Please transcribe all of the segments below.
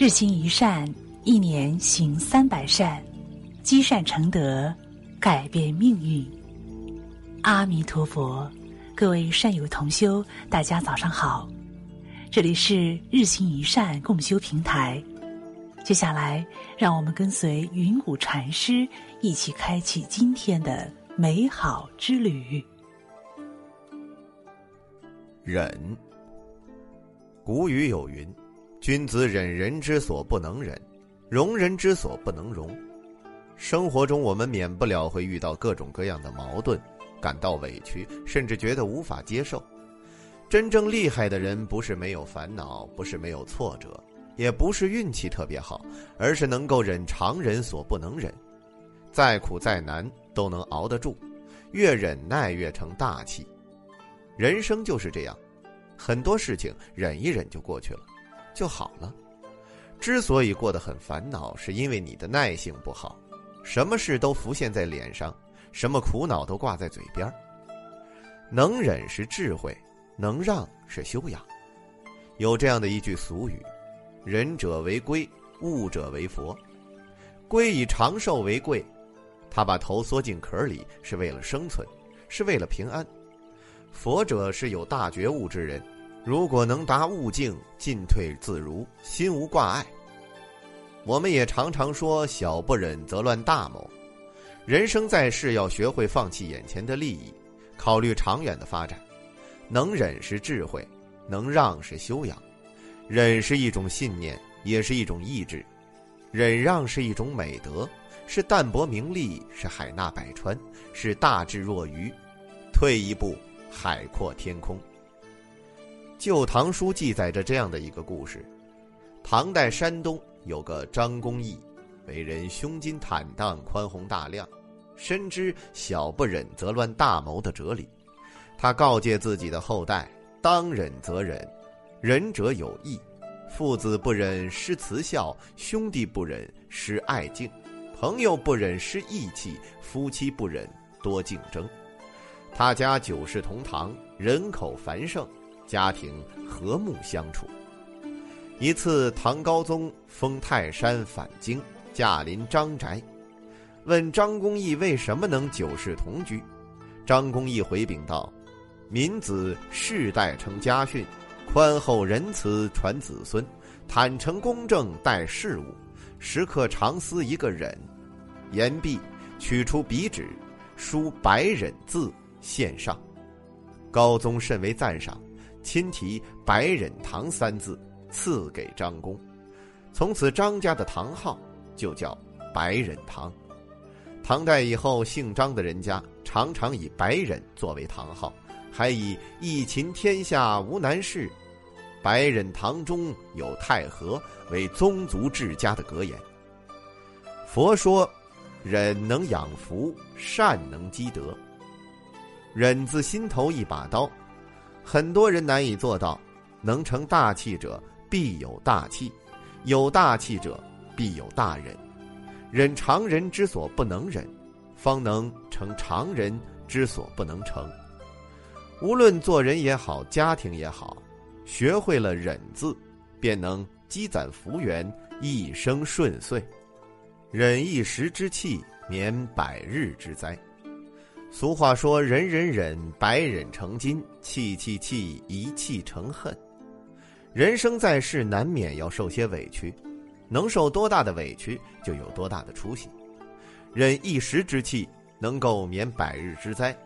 日行一善，一年行三百善，积善成德，改变命运。阿弥陀佛，各位善友同修，大家早上好，这里是日行一善共修平台。接下来，让我们跟随云谷禅师一起开启今天的美好之旅。忍。古语有云：“君子忍人之所不能忍，容人之所不能容。”生活中，我们免不了会遇到各种各样的矛盾，感到委屈，甚至觉得无法接受。真正厉害的人，不是没有烦恼，不是没有挫折，也不是运气特别好，而是能够忍常人所不能忍，再苦再难都能熬得住，越忍耐越成大器。人生就是这样。很多事情忍一忍就过去了，就好了。之所以过得很烦恼，是因为你的耐性不好，什么事都浮现在脸上，什么苦恼都挂在嘴边能忍是智慧，能让是修养。有这样的一句俗语：“仁者为龟，物者为佛。”龟以长寿为贵，它把头缩进壳里是为了生存，是为了平安。佛者是有大觉悟之人，如果能达悟境，进退自如，心无挂碍。我们也常常说“小不忍则乱大谋”，人生在世要学会放弃眼前的利益，考虑长远的发展。能忍是智慧，能让是修养。忍是一种信念，也是一种意志；忍让是一种美德，是淡泊名利，是海纳百川，是大智若愚。退一步。海阔天空。《旧唐书》记载着这样的一个故事：唐代山东有个张公义，为人胸襟坦荡、宽宏大量，深知“小不忍则乱大谋”的哲理。他告诫自己的后代：“当忍则忍，忍者有义。父子不忍失慈孝，兄弟不忍失爱敬，朋友不忍失义气，夫妻不忍多竞争。”他家九世同堂，人口繁盛，家庭和睦相处。一次，唐高宗封泰山返京，驾临张宅，问张公义为什么能九世同居。张公义回禀道：“民子世代承家训，宽厚仁慈传子孙，坦诚公正待事物，时刻常思一个忍。”言毕，取出笔纸，书“百忍”字。献上，高宗甚为赞赏，亲题“白忍堂”三字赐给张公，从此张家的堂号就叫白忍堂。唐代以后，姓张的人家常常以白忍作为堂号，还以“一勤天下无难事，白忍堂中有太和”为宗族治家的格言。佛说，忍能养福，善能积德。忍字心头一把刀，很多人难以做到。能成大器者，必有大气；有大气者，必有大忍。忍常人之所不能忍，方能成常人之所不能成。无论做人也好，家庭也好，学会了忍字，便能积攒福缘，一生顺遂。忍一时之气，免百日之灾。俗话说：“忍忍忍，百忍成金；气气气，一气成恨。”人生在世，难免要受些委屈，能受多大的委屈，就有多大的出息。忍一时之气，能够免百日之灾。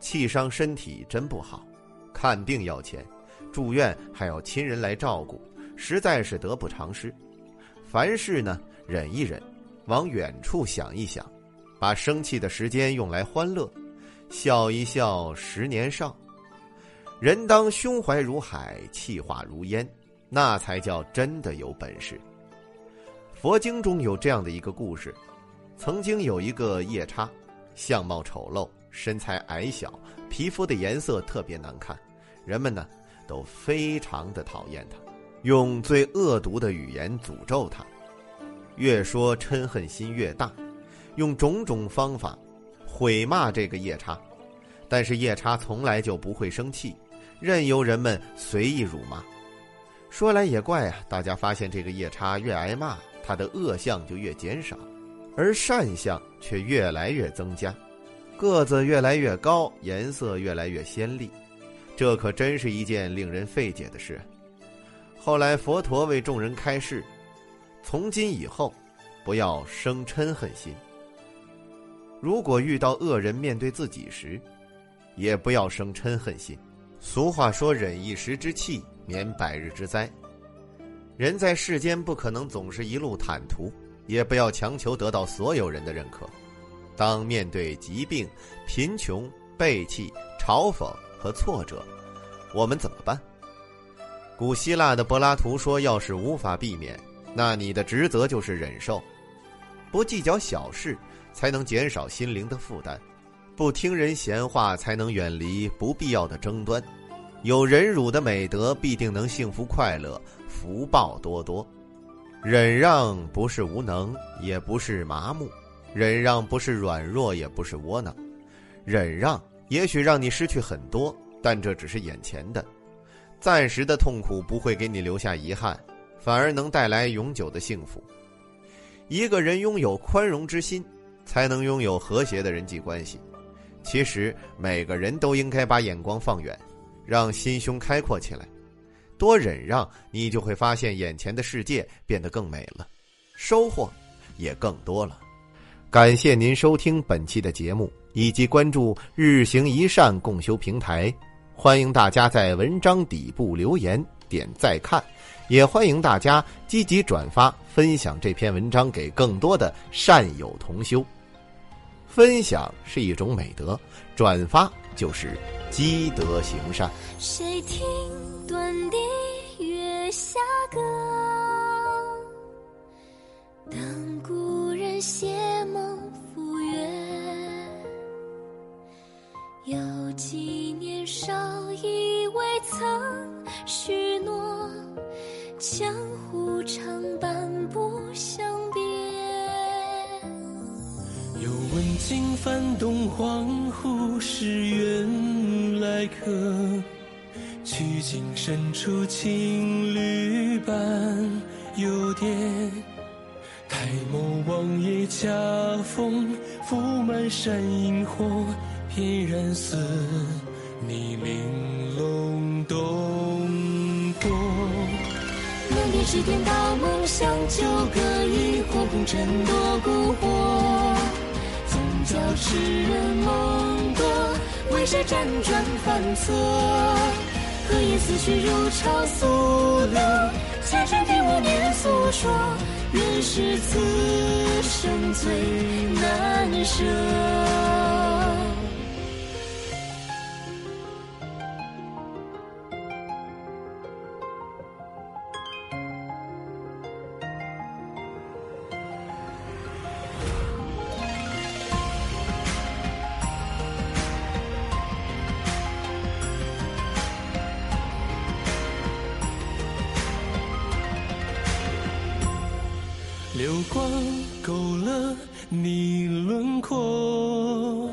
气伤身体真不好，看病要钱，住院还要亲人来照顾，实在是得不偿失。凡事呢，忍一忍，往远处想一想。把生气的时间用来欢乐，笑一笑，十年少。人当胸怀如海，气化如烟，那才叫真的有本事。佛经中有这样的一个故事：曾经有一个夜叉，相貌丑陋，身材矮小，皮肤的颜色特别难看，人们呢都非常的讨厌他，用最恶毒的语言诅咒他，越说嗔恨心越大。用种种方法毁骂这个夜叉，但是夜叉从来就不会生气，任由人们随意辱骂。说来也怪啊，大家发现这个夜叉越挨骂，他的恶相就越减少，而善相却越来越增加，个子越来越高，颜色越来越鲜丽，这可真是一件令人费解的事。后来佛陀为众人开示：从今以后，不要生嗔恨心。如果遇到恶人面对自己时，也不要生嗔恨心。俗话说：“忍一时之气。”免百日之灾。人在世间不可能总是一路坦途，也不要强求得到所有人的认可。当面对疾病、贫穷、背弃、嘲讽和挫折，我们怎么办？古希腊的柏拉图说：“要是无法避免，那你的职责就是忍受，不计较小事，才能减少心灵的负担；不听人闲话，才能远离不必要的争端。”有忍辱的美德，必定能幸福快乐，福报多多。忍让不是无能，也不是麻木；忍让不是软弱，也不是窝囊。忍让也许让你失去很多，但这只是眼前的，暂时的痛苦不会给你留下遗憾，反而能带来永久的幸福。一个人拥有宽容之心，才能拥有和谐的人际关系。其实每个人都应该把眼光放远。让心胸开阔起来，多忍让，你就会发现眼前的世界变得更美了，收获也更多了。感谢您收听本期的节目，以及关注“日行一善共修平台”。欢迎大家在文章底部留言点再看，也欢迎大家积极转发分享这篇文章给更多的善友同修。分享是一种美德，转发就是积德行善。谁听断笛月下歌？等故人携梦赴约。有几年少，以为曾许，江湖长伴不相别。问尽翻动黄湖是缘来客，曲径深处青绿伴游蝶。抬眸望夜恰逢覆满山萤火，翩然似你玲珑动。是天道梦想，旧歌一火红尘多蛊惑。总教痴人梦多，为谁辗转反侧？何言思绪如潮速流？前尘替我念诉说，原是此生最难舍。光勾勒你轮廓，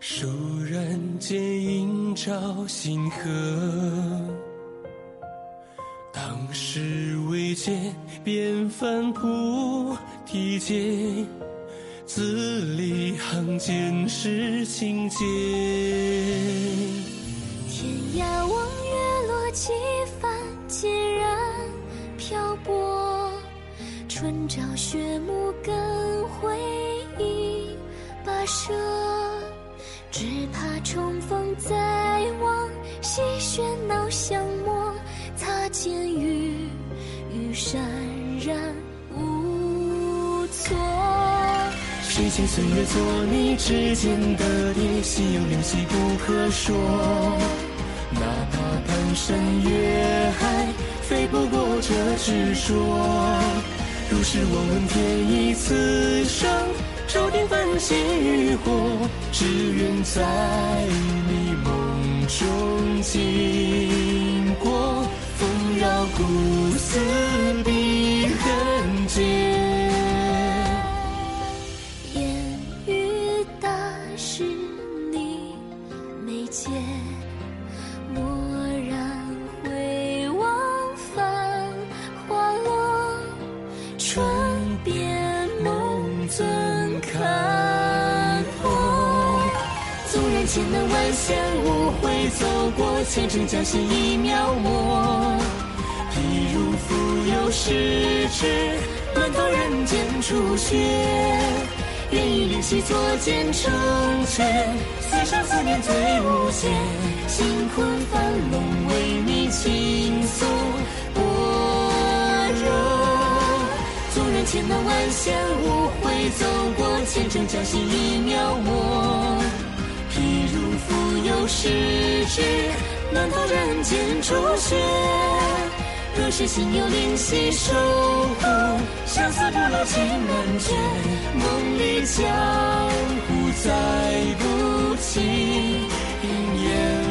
倏然间映照星河。当时未见便翻菩提界，字里行间是情节。天涯望月落，几春朝雪暮更回忆跋涉，只怕重逢再望西喧闹相陌，擦肩遇雨潸然无措。谁见岁月做你指尖的蝶，心有灵犀不可说。哪怕半山越海，飞不过这执着。如是我问天意此生，注定繁星浴火，只愿在你梦中经过，风绕古寺千难万险无悔走过，前程侥幸一描摹。譬如浮游失之，乱投人间初雪。愿以灵犀作剑成全，岁生思念最无限。星魂翻龙为你倾诉般若。纵然千难万险无悔走过，前程侥幸一描摹。亦如蜉蝣，逝之，难逃人间初雪。若是心有灵犀守护，相思不老情难绝。梦里江湖再不起，烟。